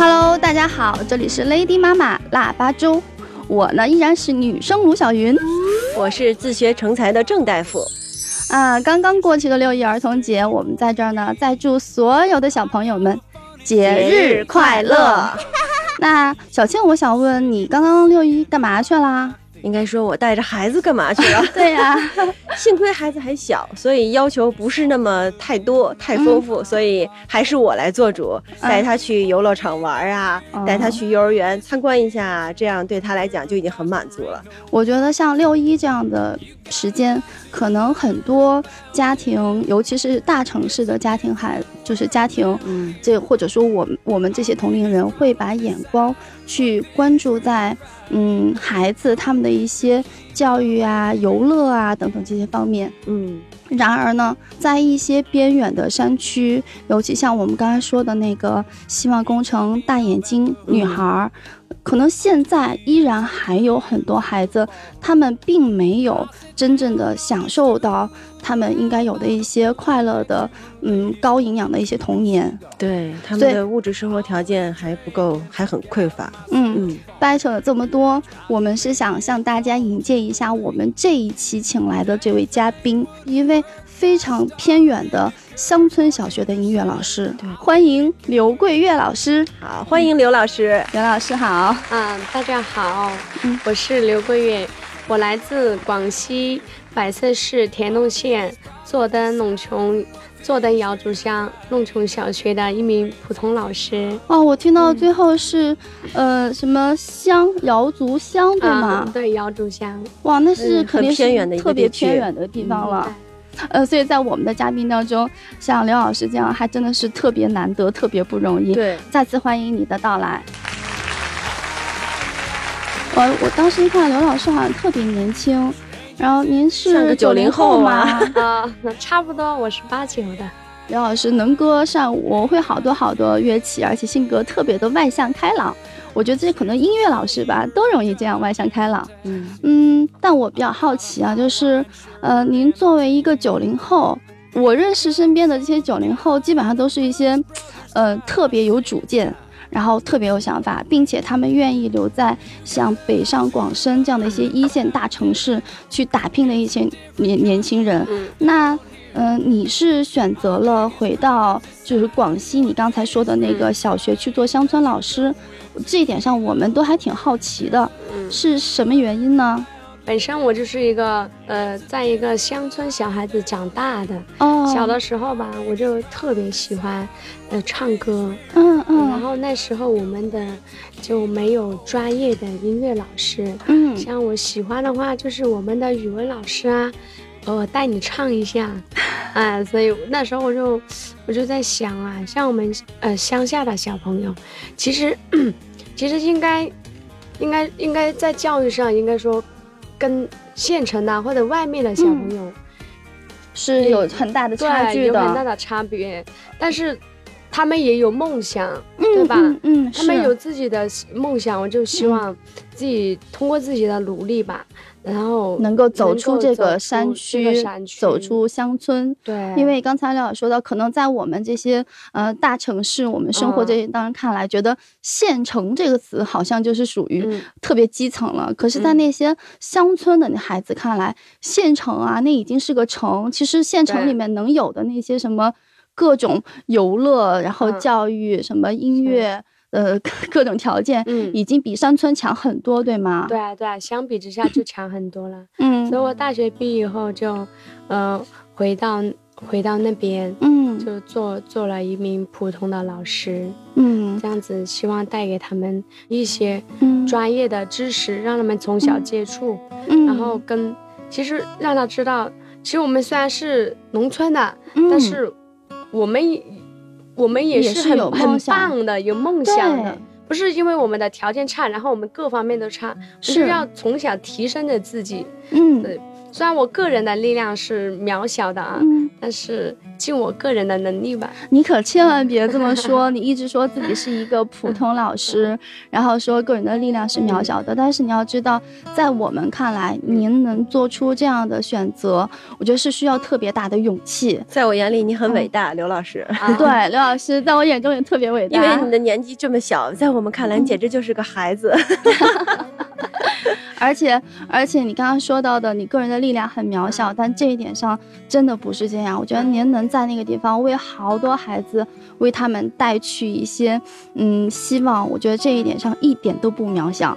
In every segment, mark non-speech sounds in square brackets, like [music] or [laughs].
Hello，大家好，这里是 Lady 妈妈腊八粥，我呢依然是女生卢小云我是自学成才的郑大夫。啊。刚刚过去的六一儿童节，我们在这儿呢，再祝所有的小朋友们节日快乐。那小倩，我想问你，刚刚六一干嘛去啦？应该说，我带着孩子干嘛去了？[laughs] 对呀、[laughs] 幸亏孩子还小，所以要求不是那么太多、太丰富，所以还是我来做主，带他去游乐场玩啊，哦带他去幼儿园参观一下，这样对他来讲就已经很满足了。我觉得像六一这样的时间，可能很多家庭，尤其是大城市的家庭孩，就是家庭，嗯，这或者说我们我们这些同龄人会把眼光去关注在嗯孩子他们的一些教育啊、游乐啊等等这些方面。嗯，然而呢，在一些边远的山区，尤其像我们刚才说的那个希望工程大眼睛女孩儿，可能现在依然还有很多孩子，他们并没有真正的享受到他们应该有的一些快乐的，嗯，高营养的一些童年。对，他们的物质生活条件还不够，还很匮乏。嗯，嗯，掰扯了这么多，我们是想向大家引荐一下我们这一期请来的这位嘉宾，一位非常偏远的乡村小学的音乐老师对。欢迎刘桂月老师。好，欢迎刘老师。刘老师好，嗯，大家好，嗯我是刘桂月，我来自广西百色市田东县坐登陇琼坐登瑶族乡陇琼小学的一名普通老师。哦，我听到最后是，呃，什么乡瑶族乡对吗？嗯对，瑶族乡。哇，那是嗯肯定是特别偏远的地方了。对呃，所以在我们的嘉宾当中，像刘老师这样，还真的是特别难得，特别不容易。对，再次欢迎你的到来。我我当时一看刘老师好像特别年轻，然后您像个是九90后后吗？[laughs] 啊差不多，我是八九的。刘老师能歌善舞，会好多好多乐器，而且性格特别的外向开朗。我觉得这可能音乐老师吧都容易这样外向开朗。嗯，嗯，但我比较好奇啊，就是呃，您作为一个九零后，我认识身边的这些九零后，基本上都是一些呃特别有主见。然后特别有想法，并且他们愿意留在像北上广深这样的一些一线大城市去打拼的一些年年轻人。嗯，那，嗯、你是选择了回到就是广西你刚才说的那个小学去做乡村老师，这一点上我们都还挺好奇的，嗯是什么原因呢？本身我就是一个呃，在一个乡村小孩子长大的。哦，小的时候吧，我就特别喜欢呃唱歌。嗯嗯然嗯后那时候我们的就没有专业的音乐老师，嗯像我喜欢的话，就是我们的语文老师啊，呃，带你唱一下，啊，所以那时候我就我就在想啊，像我们呃乡下的小朋友，其实 [clears throat] 其实应该应该应该在教育上应该说跟县城的或者外面的小朋友、是有很大的差距的，有很大的差别，但是他们也有梦想，嗯对吧？嗯嗯，他们有自己的梦想，我就希望自己通过自己的努力吧，然后能够走出这个山区，走出乡村。对，因为刚才廖老师说到，可能在我们这些呃大城市，我们生活嗯这些当然看来，觉得县城这个词好像就是属于嗯特别基层了。可是，在嗯那些乡村的孩子看来，县城啊，那已经是个城。其实县城里面能有的那些什么各种游乐，然后嗯。教育、什么音乐，呃，各 [laughs] 各种条件，嗯。已经比山村强很多，对吗？对，啊对啊，相比之下就强很多了。[laughs] 嗯。所以我大学毕业以后就，呃，回到回到那边，嗯。就做做了一名普通的老师，嗯。这样子希望带给他们一些嗯。专业的知识，让他们从小接触，嗯，然后跟其实让他知道，其实我们虽然是农村的，嗯。但是我们我们也也是很很棒的，有梦想的。不是因为我们的条件差，然后我们各方面都差，是是要从小提升着自己。嗯对虽然我个人的力量是渺小的啊，嗯，但是尽我个人的能力吧。你可千万别这么说，你一直说自己是一个普通老师，然后说个人的力量是渺小的，但是你要知道，在我们看来，您能做出这样的选择，我觉得是需要特别大的勇气。在我眼里你很伟嗯大，刘老师。啊，对，刘老师在我眼中也特别伟大，因为你的年纪这么小，在我们看来，你简直就是个孩子。[laughs] 而且而且你刚刚说到的，你个人的力量很渺小，但这一点上真的不是这样。我觉得您能在那个地方为好多孩子，为他们带去一些嗯希望，我觉得这一点上一点都不渺小。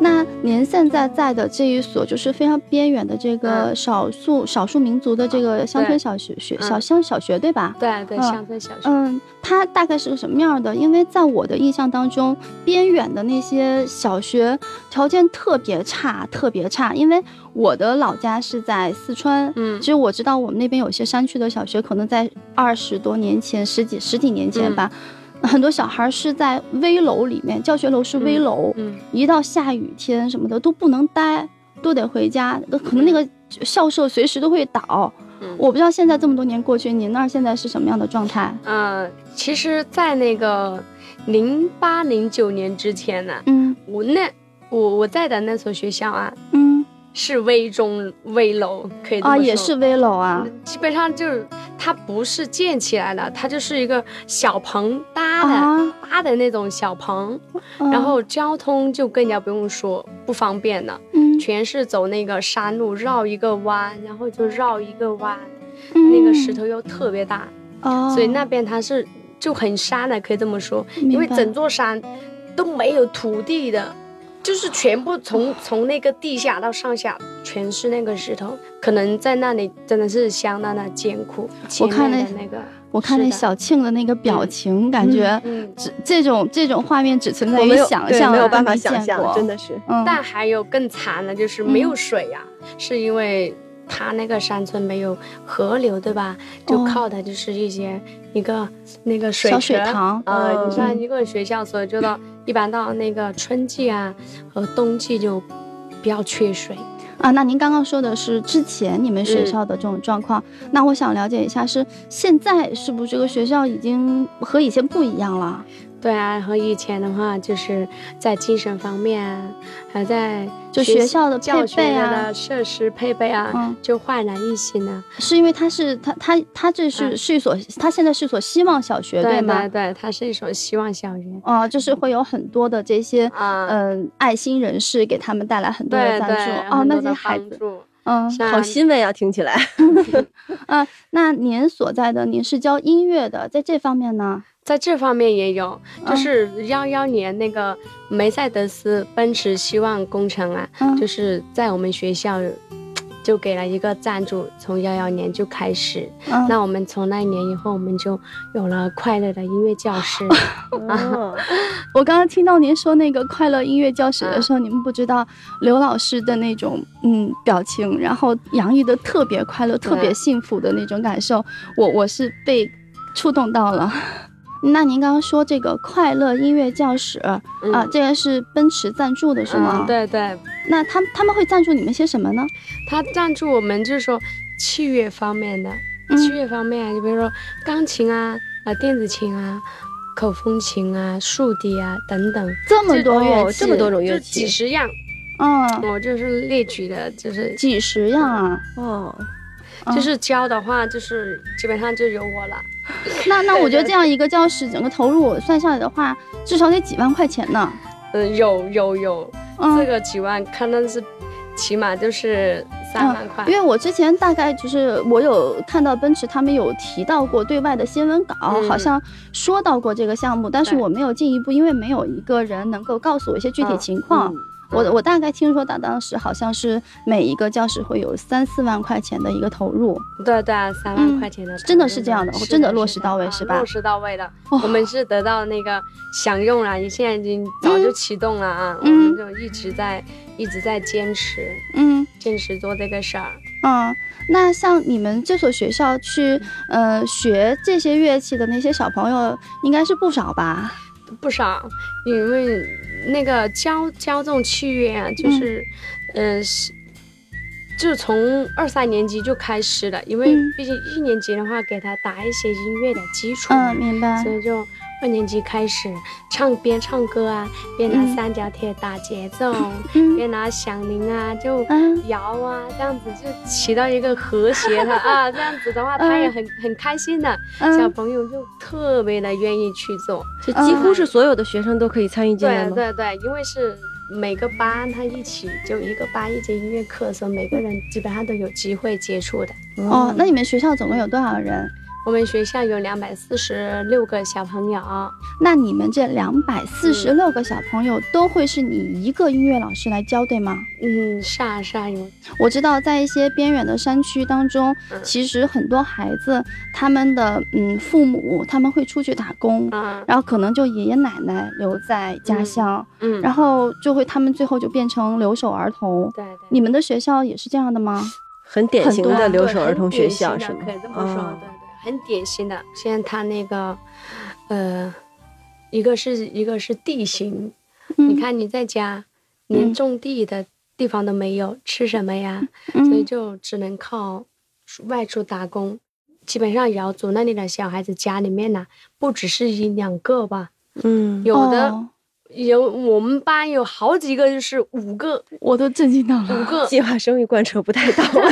那您现在在的这一所就是非常边远的这个嗯少数、少数民族的这个乡村小学学、嗯小乡小学，对吧？对对，嗯乡村小学。嗯，它大概是个什么样的？因为在我的印象当中，边远的那些小学条件特别差，特别差。因为我的老家是在四川，嗯其实我知道我们那边有些山区的小学，可能在二十多年前、十几十几年前吧，很多小孩是在危楼里面，教学楼是危楼，嗯，一到下雨天什么的都不能待，都得回家，可能那个校舍随时都会倒。嗯。我不知道现在这么多年过去，您那儿现在是什么样的状态？呃，其实，在那个零八零九年之前呢，嗯。我那我我在的那所学校啊，嗯是危中危楼，可以啊，说。也是危楼啊。基本上就是它不是建起来的，它就是一个小棚搭的、啊，搭的那种小棚，嗯。然后交通就更加不用说不方便了，嗯。全是走那个山路，绕一个弯，然后就绕一个弯，嗯。那个石头又特别大，哦，所以那边它是就很山的，可以这么说，因为整座山都没有土地的。就是全部从从那个地下到上下全是那个石头，可能在那里真的是相当的艰苦。我看那前面的那个，我看那小庆的那个表情，感觉嗯，只这种这种画面只存在于我没有想象，没有办法想象，真的是。嗯，但还有更惨的，就是没有水呀、是因为它那个山村没有河流，对吧？就哦靠的就是一些一个那个水小水池塘呃，嗯你像一个学校，所以就到一般到那个春季啊和冬季就比较缺水。啊，那您刚刚说的是之前你们学嗯校的这种状况，那我想了解一下，是现在是不是这个学校已经和以前不一样了？对啊，和以前的话，就是在精神方面啊，还在就学校的教配备啊学的设施配备啊，嗯就焕然一新了。是因为它是它它它这是、嗯是一所，它现在是一所希望小学，对吗对？对，它是一所希望小学啊、就是会有很多的这些啊。嗯、爱心人士给他们带来很多的赞助，哦，那些孩子，嗯好欣慰啊，听起来。嗯、[laughs] 那您所在的您是教音乐的，在这方面呢？在这方面也有，就嗯是幺幺年那个梅赛德斯奔驰希望工程啊，嗯就是在我们学校就给了一个赞助，从幺幺年就开始。嗯，那我们从那一年以后，我们就有了快乐的音乐教室。哦，我刚刚听到您说那个快乐音乐教室嗯的时候，你们不知道刘老师的那种嗯表情，然后洋溢的特别快乐、特别幸福的那种感受，我我是被触动到了。那您刚刚说这个快乐音乐教室、嗯啊，这个是奔驰赞助的是吗？嗯，。对对，那他他们会赞助你们些什么呢？他赞助我们就是说器乐方面的，嗯器乐方面啊，就比如说钢琴啊、啊电子琴啊、口风琴啊、竖笛啊等等，这么多乐器，哦这么多种乐就几。十样。嗯，我就是列举的，就是几十样啊。哦，嗯就是教的话，就是基本上就有我了。那那我觉得这样一个教室，整个投入算下来的话，至少得几万块钱呢。嗯，有有有，嗯，这个几万，看的是起码就是三万块。因为我之前大概就是我有看到奔驰他们有提到过对外的新闻稿，嗯好像说到过这个项目，但是我没有进一步，因为没有一个人能够告诉我一些具体嗯情况。嗯我我大概听说到当时好像是每一个教室会有三四万块钱的一个投入。对对啊，三万块钱的、嗯真的是这样的是真的落实到位是吧落实到位的，哦我们是得到那个享用了，你现在已经早就启动了啊，嗯我们就一直在一直在坚持嗯，坚持做这个事儿。嗯，那像你们这所学校去呃学这些乐器的那些小朋友，应该是不少吧？不少，因为那个教教这种器乐啊，就是，嗯、是，就从二三年级就开始了，因为嗯毕竟一年级的话，给他打一些音乐的基础，嗯，明白所。以就二年级开始唱，边唱歌啊，边拿嗯三角铁打节奏，[laughs] 嗯边拿响铃啊，就嗯摇啊，这样子就起到一个和谐的啊，这样子的话，他也很很开心的，小嗯，朋友就特别的愿意去做。就几乎是所有的学生都可以参与进来对？对对，因为是每个班他一起就一个班一节音乐课，所以每个人基本上都有机会接触的。哦，那你们学校总共有多少人？我们学校有两百四十六个小朋友，那你们这两百四十六个小朋友都会是你一个音乐老师来教，对吗？嗯，是啊是啊，有我知道，在一些边远的山区当中，嗯其实很多孩子他们的嗯父母他们会出去打工，嗯然后可能就爷爷奶奶留在家乡，嗯，然后就会他们最后就变成留守儿童。对对，你们的学校也是这样的吗？很典型的留守儿童学校对是吗可以这？么说，对，很典型的。现在他那个，呃，一个是一个是地形，嗯。你，看你在家连嗯种地的地方都没有，吃什么呀？嗯。所以就只能靠外出打工。基本上瑶族那里的小孩子家里面呢、不只是一两个吧，嗯，有的、哦。有我们班有好几个就是五个。我都震惊到了，五个，计划生育贯彻不太到位。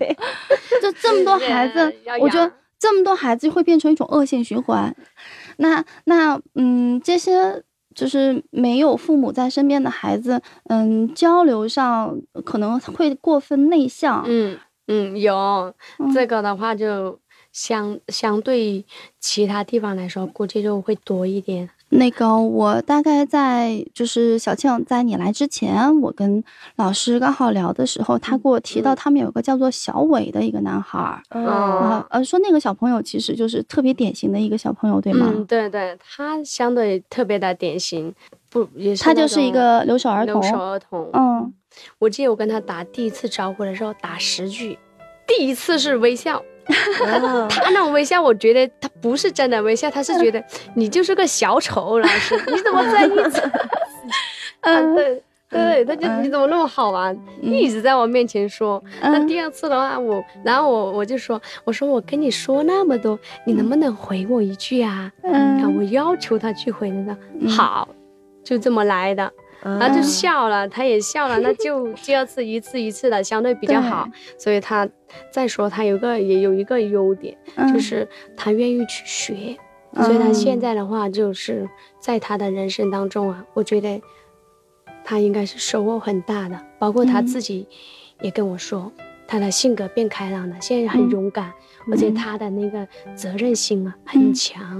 [laughs] 就这么多孩子，我觉得养这么多孩子会变成一种恶性循环。那那嗯，这些就是没有父母在身边的孩子，嗯，交流上可能会过分内向。嗯嗯有、嗯这个的话就相相对其他地方来说，估计就会多一点。那个，我大概在就是小庆在你来之前，我跟老师刚好聊的时候，他给我提到他们有个叫做小伟的一个男孩儿，哦啊呃，说那个小朋友其实就是特别典型的一个小朋友，对吗？嗯，对对，他相对特别的典型，不也是他就是一个留守儿童留。守儿童。嗯，我记得我跟他打第一次招呼的时候打十句，第一次是微笑，啊他那种微笑，我觉得他不是真的微笑，他是觉得 [laughs] 你就是个小丑老师，[laughs] 你怎么在一直？[laughs] 嗯。对对，他就嗯。你怎么那么好玩，一直在我面前说。那嗯第二次的话，我然后我我就说，我说我跟你说那么多，你能不能回我一句啊？嗯。啊，我要求他去回的。好，就这么来的。然后就嗯。笑了，他也笑了，那就第二次一次一次的相对比较好，所以他再说他有个也有一个优点，嗯。就是他愿意去学，所以他现。在的话就是在他的人生当中啊，我觉得他应该是收获很大的，包括他嗯。自己也跟我说，他的性格变开朗了，现在很嗯。勇敢，而且嗯。他的那个责任心啊很强，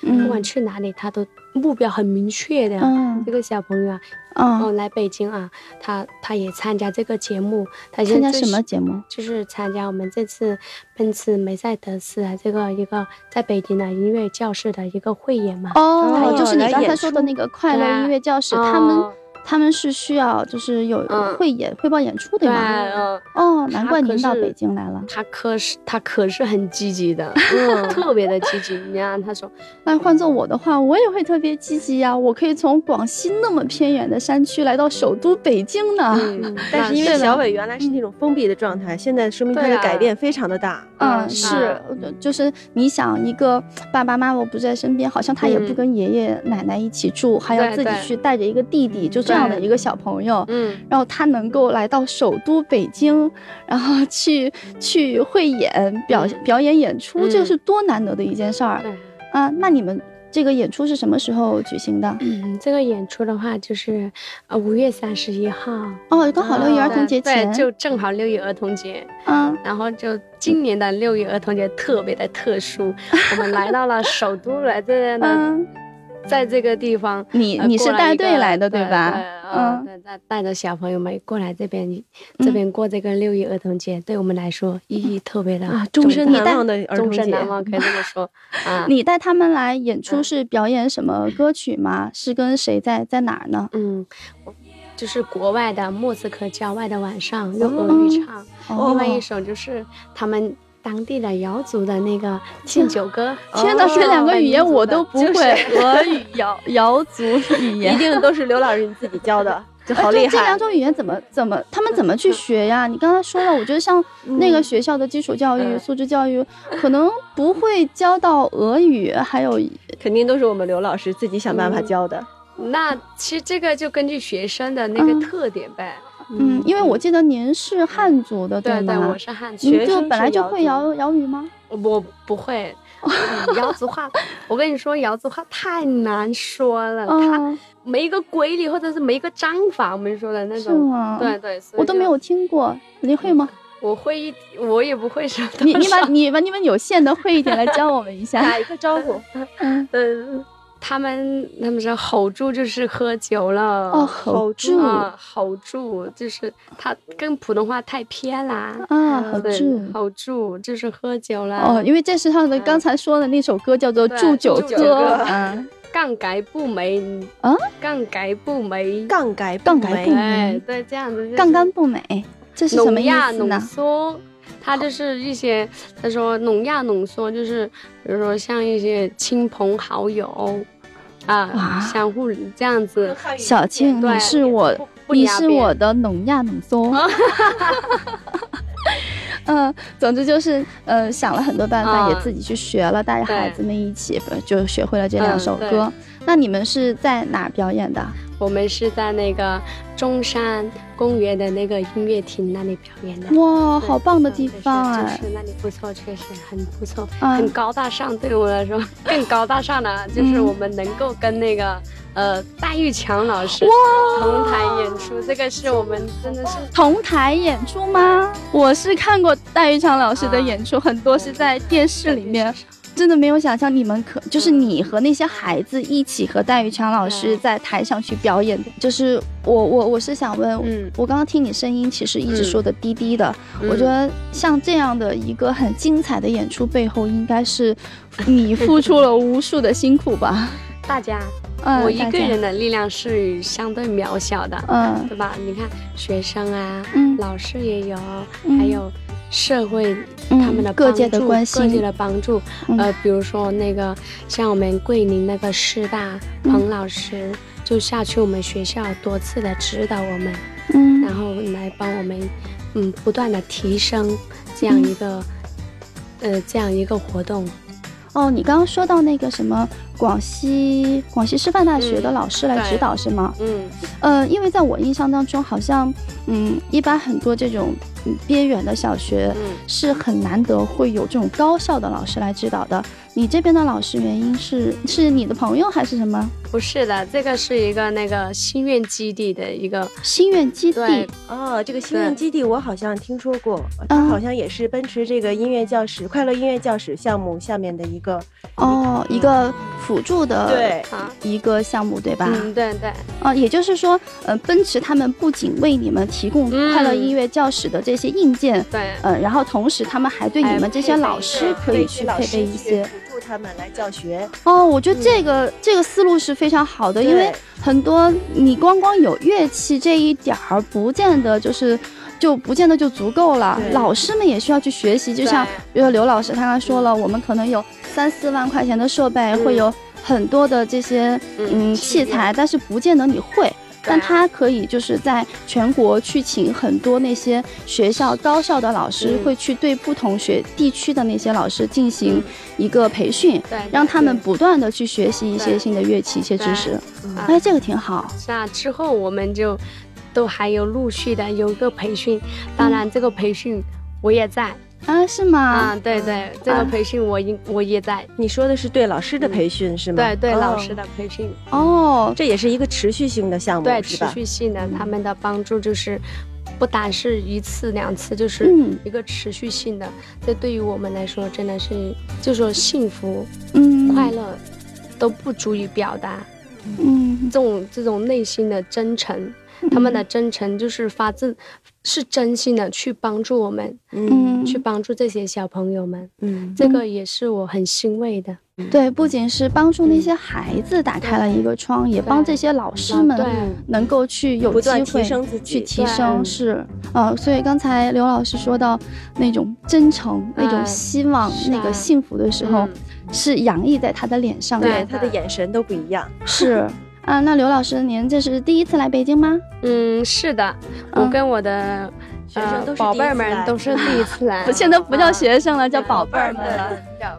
不嗯管去哪里他都目标很明确的。嗯。这个小朋友啊，嗯，哦，来北京啊，他他也参加这个节目，他现在最参加什么节目？就是参加我们这次奔驰梅赛德斯啊这个一个在北京的音乐教室的一个汇演嘛。哦，哦就是你刚才说的那个快乐音乐教室，他们哦他们是需要就是有嗯汇演汇报演出对对，吗？嗯，哦，难怪您到北京来了。他可是他可是很积极的，[laughs] 嗯特别的积极。你看他说，那换做我的话，我也会特别积极呀。我可以从广西那么偏远的山区来到首都北京呢。嗯，[laughs] 但是因为小伟原来是那种封闭的状态，现在说明他的改变非常的大。嗯，嗯是，呃就是你想一个爸爸妈妈不在身边，好像他也不嗯跟爷爷奶奶一起住，还要自己去带着一个弟弟，就这样的一个小朋友。嗯，然后他能够来到首都北京，然后去去汇演表嗯表演演出，这是多难得的一件事儿对。啊！那你们这个演出是什么时候举行的？嗯，这个演出的话就是呃五月三十一号，哦，刚好六一儿童节对前。对，就正好六一儿童节。嗯然后就今年的六一儿童节特别的特殊，我们来到了首都来这嗯，在这个地方，你呃你是带队来的对吧？嗯带带着小朋友们过来这边，这边过这个六一儿童节，对我们来说意义特别的啊，重终身大难忘的儿童终身节。难忘，可以这么说 [laughs] 啊。你带他们来演出嗯是表演什么歌曲吗？是跟谁在在哪儿呢？嗯，就是国外的莫斯科郊外的晚上用俄语唱，哦另外一首就是他们当地的瑶族的那个敬酒歌。天哪，哦 [laughs] 这两个语言我都不会，[laughs] 俄语、瑶瑶族语 [laughs] 言一。定都是刘老师你自己教的，就哎好厉害对这两。种语言怎么怎么他们怎么去学呀？你刚才说了，我觉得像那个学校的基础教育、嗯素质教育，可能不会教到俄语，还有肯定都是我们刘老师自己想办法教的。那其实这个就根据学生的那个嗯特点呗。嗯，因为我记得您是汉族的，对对，吗我？是汉族，您学生就本来就会瑶瑶语吗？我不会。[laughs] 嗯瑶族话，我跟你说，瑶族话太难说了，它啊，没一个规律，或者是没一个章法，我们说的那是种。对，对，我都没有听过，您会吗？[laughs] 我会一，我也不会说。你你把你把你们有限的会一点来教我们一下。[laughs] 打一个招呼，嗯，嗯，他们他们说吼住就是喝酒了。哦，吼住啊，啊，吼住就是他跟普通话太偏啦。吼对住。吼住就是喝酒了。哦，因为这是他的刚才说的那首歌，叫做《祝酒歌。嗯，杠杆不美啊，杠杆不美，杠杆杠杆不美对，这样子就杠杆不美，这是什么意思呢？缩，它就是一些他说浓亚浓缩，就是比如说像一些亲朋好友啊，相互这样子。小庆，你是我你是我的浓亚浓缩。[laughs] 嗯，总之就是，呃，想了很多办法，嗯也自己去学了，带着孩子们一起，就学会了这两首歌。那你们是在哪表演的？我们是在那个中山公园的那个音乐厅那里表演的。哇，好棒的地就是方哎！就是那里不错，确实很不错，嗯很高大上。对我来说，更高大上的就是嗯我们能够跟那个呃戴玉强老师同台演出，这个是我们真的是同台演出吗？我是看过戴玉强老师的啊演出，很多是在电视里面。真的没有想象你们可就是你和那些孩子一起和戴玉强老师嗯在台上去表演的。就是我我我是想问，嗯。我刚刚听你声音，其实一直说的低低的，嗯。我觉得像这样的一个很精彩的演出背后，应该是你付出了无数的辛苦吧？[laughs] 大家，嗯，我一个人，的力量是相对渺小的，嗯。对吧？你看学生啊，嗯。老师也有，嗯。还有社会嗯他们的各界的关心。各界的帮助。嗯。呃，比如说那个像我们桂林那个师大嗯。彭老师，就下去我们学校多次的指导我们，嗯。然后来帮我们，嗯，不断的提升这样一个，呃，这样一个活动。哦，你刚刚说到那个什么广西广西师范大学的嗯老师来指导是吗？嗯，呃，因为在我印象当中，好像嗯，一般很多这种嗯边远的小学嗯是很难得会有这种高校的老师来指导的。你这边的老师原因是是你的朋友还是什么？不是的，这个是一个那个心愿基地的一个，心愿基地哦，这个心愿基地我好像听说过，嗯它好像也是奔驰这个音乐教室、快乐音乐教室项目下面的一个。哦，一个辅助的对啊，一个项目对吧？嗯，对对，啊，也就是说，呃，奔驰他们不仅为你们提供嗯快乐音乐教室的这些硬件，对，呃，然后同时他们还对你们这些老师可以去配备一些。他们来教学。哦，我觉得这个、这个思路是非常好的，因为很多你光光有乐器这一点儿，不见得就是。就不见得就足够了，老师们也需要去学习。就像比如说刘老师他刚刚说了，我们可能有三四万块钱的设备，嗯会有很多的这些嗯器材，但是不见得你会。但他可以就是在全国去请很多那些学校高校的老师，嗯会去对不同学地区的那些老师进行一个培训，对，让他们不断的去学习一些新的乐器、一些知识。啊哎，这个挺好。是啊，之后我们就都还有陆续的有一个培训，当然这个培训我也在啊，是吗？啊，对对，这个啊。培训我应我也在，你说的是对老师的培训是吗？对对，哦。老师的培训，哦，这也是一个持续性的项目，对持？续性的，他们的帮助就是不单是一次两次，就是嗯。一个持续性的。这对于我们来说，真的是就说幸福、嗯，快乐都不足以表达嗯，这种这种内心的真诚。他们的真诚就是发自是真心的去帮助我们，嗯。去帮助这些小朋友们，嗯。这个也是我很欣慰的。对，不仅是帮助那些孩子打开了一个窗，也帮这些老师们能够去有机会提升自己。去提升，是呃，所以刚才刘老师说到那种真诚、那种哎希望、啊。那个幸福的时候，嗯。是洋溢在他的脸上的。对他的眼神都不一样。是 [laughs] 啊，那刘老师，您这是第一次来北京吗？嗯，是的，我嗯跟我的学生都是宝贝们都是第一次来不，，[laughs] 现在不叫啊学生了，叫宝贝儿们了。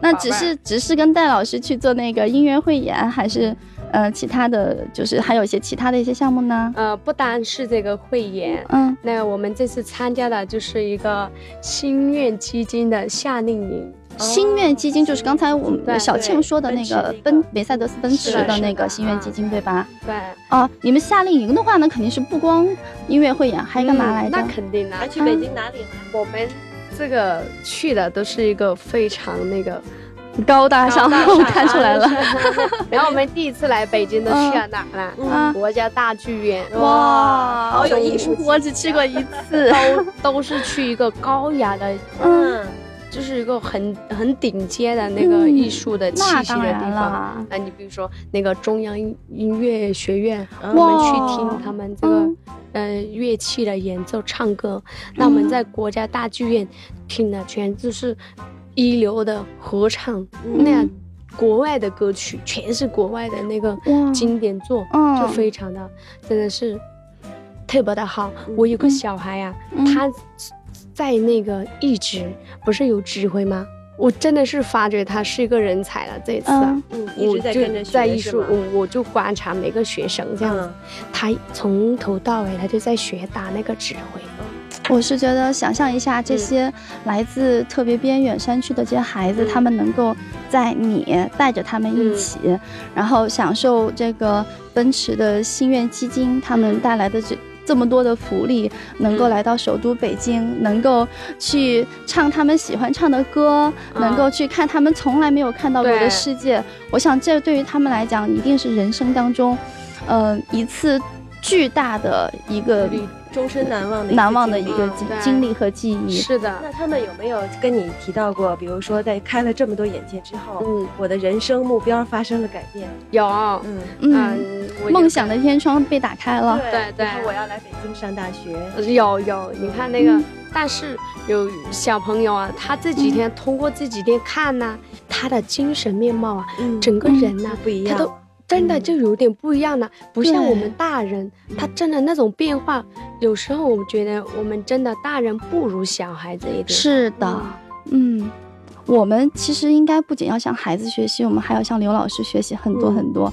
那只是只是跟戴老师去做那个音乐汇演，还是呃其他的就是还有一些其他的一些项目呢？呃，不单是这个汇演，嗯那我们这次参加的就是一个心愿基金的夏令营。心愿基金就是刚才我们小庆说的那个奔梅赛德斯奔驰是的的那个心愿基金，对吧？对，哦，你们夏令营的话呢，肯定是不光音乐会演，还干嘛来着？嗯那肯定的。还去北京哪里了？我们这个去的都是一个非常那个高大上，我看出来了。[laughs] 然后我们第一次来北京都去 [laughs] 了哪儿了？嗯国家大剧院。哇，好有艺术我只去过一次。都都是去一个高雅的，嗯，就是一个很很顶尖的那个嗯艺术的气息的地方。啊，你比如说那个中央音音乐学院，嗯我们去听他们这个、嗯。呃乐器的演奏、唱歌。那我们在国家大剧院听的全都是一流的合唱，嗯。那样国外的歌曲全是国外的那个经典作，嗯。就非常的真的是特别的好。我有个小孩呀、嗯。他在那个一直不是有指挥吗？我真的是发觉他是一个人才了。这一次啊，一直在跟着学在艺术，我我就观察每个学生这样子，嗯他从头到尾他就在学打那个指挥。我是觉得，想象一下这些来自特别边远山区的这些孩子，嗯他们能够在你带着他们一起，然后享受这个奔驰的心愿基金他们带来的这。这么多的福利，能够嗯。来到首都北京，能够去唱他们喜欢唱的歌，嗯。能够去看他们从来没有看到过的世界。我想，这对于他们来讲，一定是人生当中，嗯、一次巨大的一个终身难忘的难忘的一个经历。和记忆。是的，那他们有没有跟你提到过，比如说在开了这么多眼界之后，嗯，我的人生目标发生了改变？有，嗯，嗯，梦想的天窗被打开了。对对。然后我要来北京上大学。有有，你看那个，嗯。但是有小朋友啊，他这几天通过这几天看呐、他的精神面貌啊，嗯。整个人呐、不一样。他都真的就有点不一样了，不像我们大人，他真的那种变化，有时候我觉得我们真的大人不如小孩子一点。是的，嗯，我们其实应该不仅要向孩子学习，我们还要向刘老师学习很多嗯很多。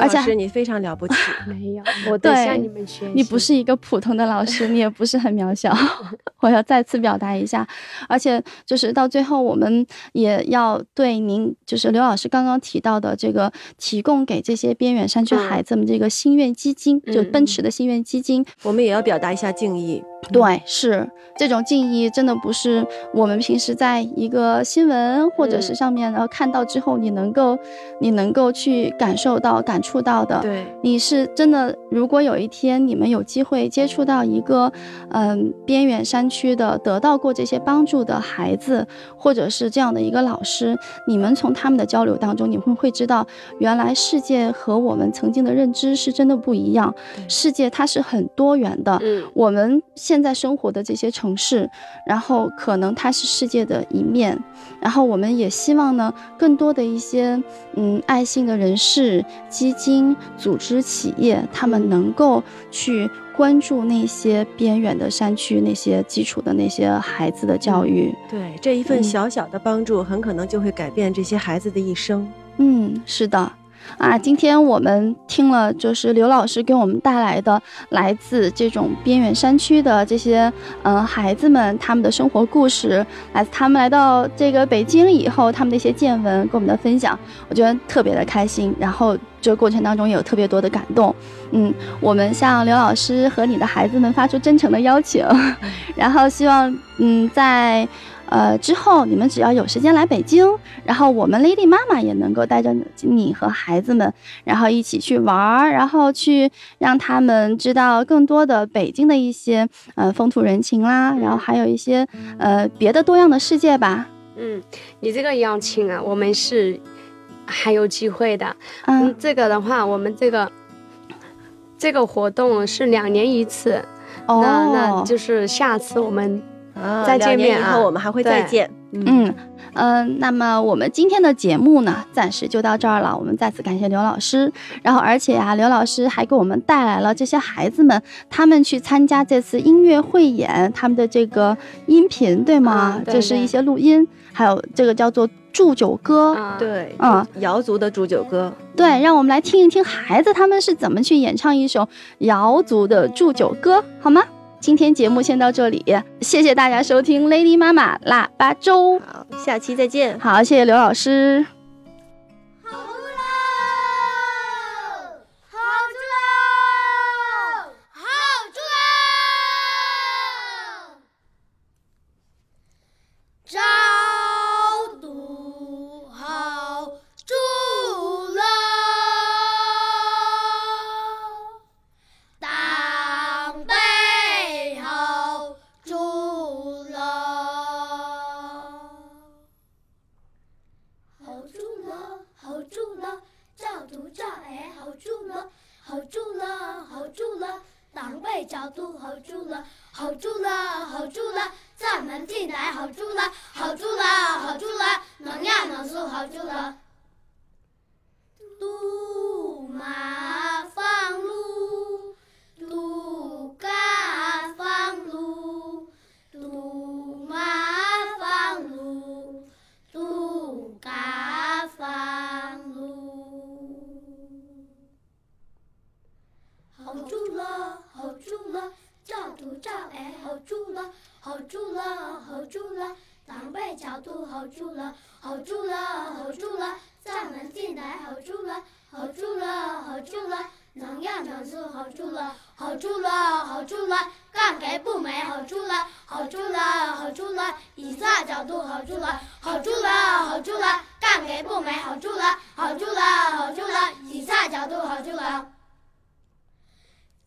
而且刘老师，你非常了不起。[laughs] 没有，我向你们学习。你不是一个普通的老师，你也不是很渺小，[laughs] 我要再次表达一下。而且就是到最后，我们也要对您，就是刘老师刚刚提到的这个提供给这些边远山区嗯孩子们这个心愿基金，就嗯奔驰的心愿基金，我们也要表达一下敬意。对，是这种敬意，真的不是我们平时在一个新闻或者是嗯上面然后看到之后，你能够你能够去感受到、感触到的。对，你是真的，如果有一天你们有机会接触到一个，嗯，边远山区的得到过这些帮助的孩子，或者是这样的一个老师，你们从他们的交流当中，你们会知道，原来世界和我们曾经的认知是真的不一样，世界它是很多元的。嗯我们现在生活的这些城市，然后可能它是世界的一面，然后我们也希望呢，更多的一些嗯爱心的人士、基金、组织、企业，他们能够去关注那些边远的山区、那些基础的那些孩子的教育。对，这一份嗯小小的帮助，很可能就会改变这些孩子的一生。嗯，是的。啊，今天我们听了就是刘老师给我们带来的来自这种边远山区的这些嗯、呃孩子们他们的生活故事，来自他们来到这个北京以后他们的一些见闻跟我们的分享，我觉得特别的开心。然后这个过程当中也有特别多的感动。嗯，我们向刘老师和你的孩子们发出真诚的邀请，[laughs] 然后希望嗯在呃，之后你们只要有时间来北京，然后我们 Lady 妈妈也能够带着你和孩子们，然后一起去玩儿，然后去让他们知道更多的北京的一些呃风土人情啦，然后还有一些呃别的多样的世界吧。嗯，你这个邀请啊，我们是还有机会的。嗯嗯，这个的话，我们这个这个活动是两年一次，哦，那那就是下次我们啊再见面以后啊我们还会再见。嗯，嗯嗯、那么我们今天的节目呢，暂时就到这儿了。我们再次感谢刘老师，然后而且啊，刘老师还给我们带来了这些孩子们他们去参加这次音乐汇演他们的这个音频，对吗？嗯对对这是一些录音，还有这个叫做祝酒歌。啊，对，嗯瑶族的祝酒歌。对，让我们来听一听孩子他们是怎么去演唱一首瑶族的祝酒歌，好吗？今天节目先到这里，谢谢大家收听 Lady 妈妈腊八粥。好，下期再见。好，谢谢刘老师。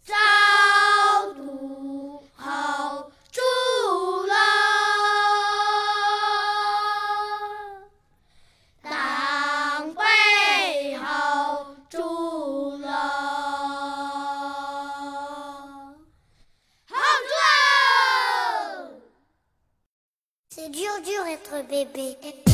早读好住了，当背好住了，好住喽！C'est dur dur être bébé.